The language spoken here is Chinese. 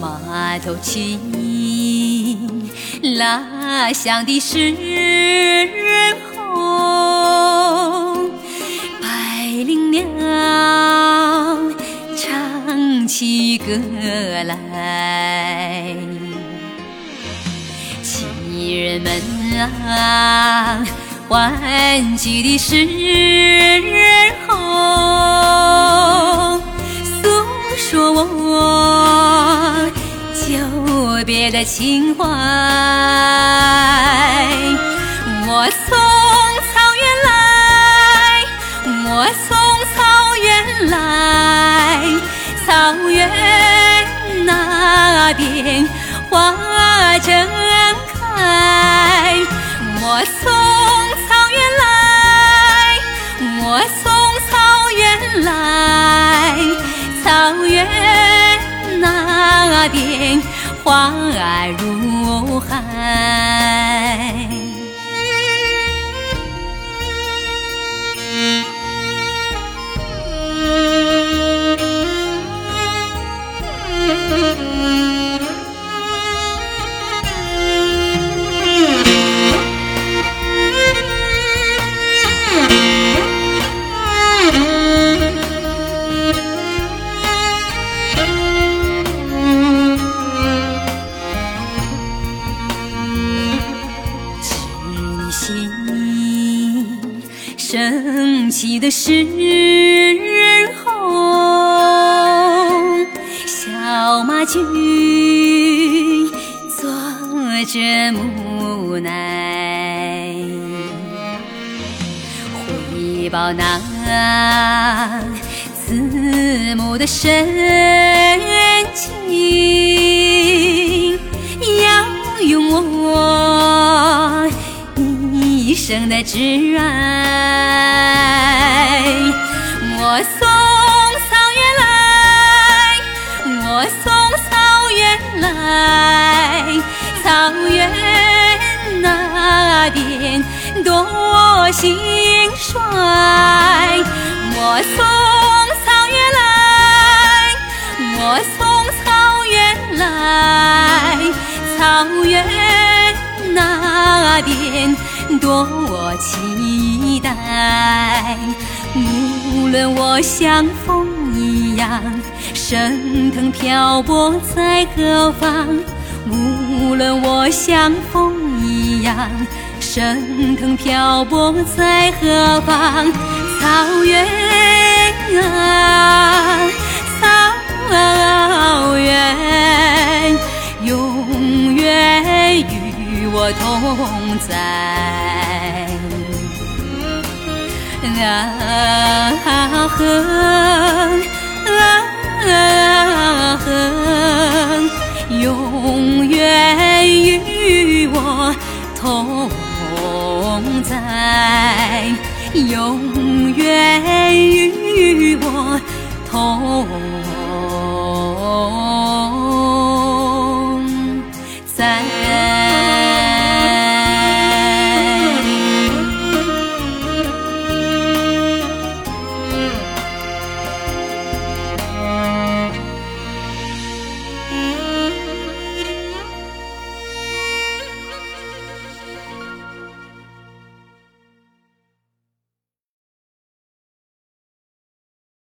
马头琴，拉响的是红，百灵鸟唱起歌来，亲人们啊，欢聚的时那边花正开。我从草原来，我从草原来，草原那边花儿如海。升起的时候，小马驹坐着木乃，回报那慈母的深情，生的挚爱。我从草原来，我从草原来，草原那边多兴衰。我从草原来，我从草原来，草原那边多我期待。无论我像风一样升腾漂泊在何方，无论我像风一样升腾漂泊在何方，草原我同在。啊哼啊哼，永远与我同在，永远与我同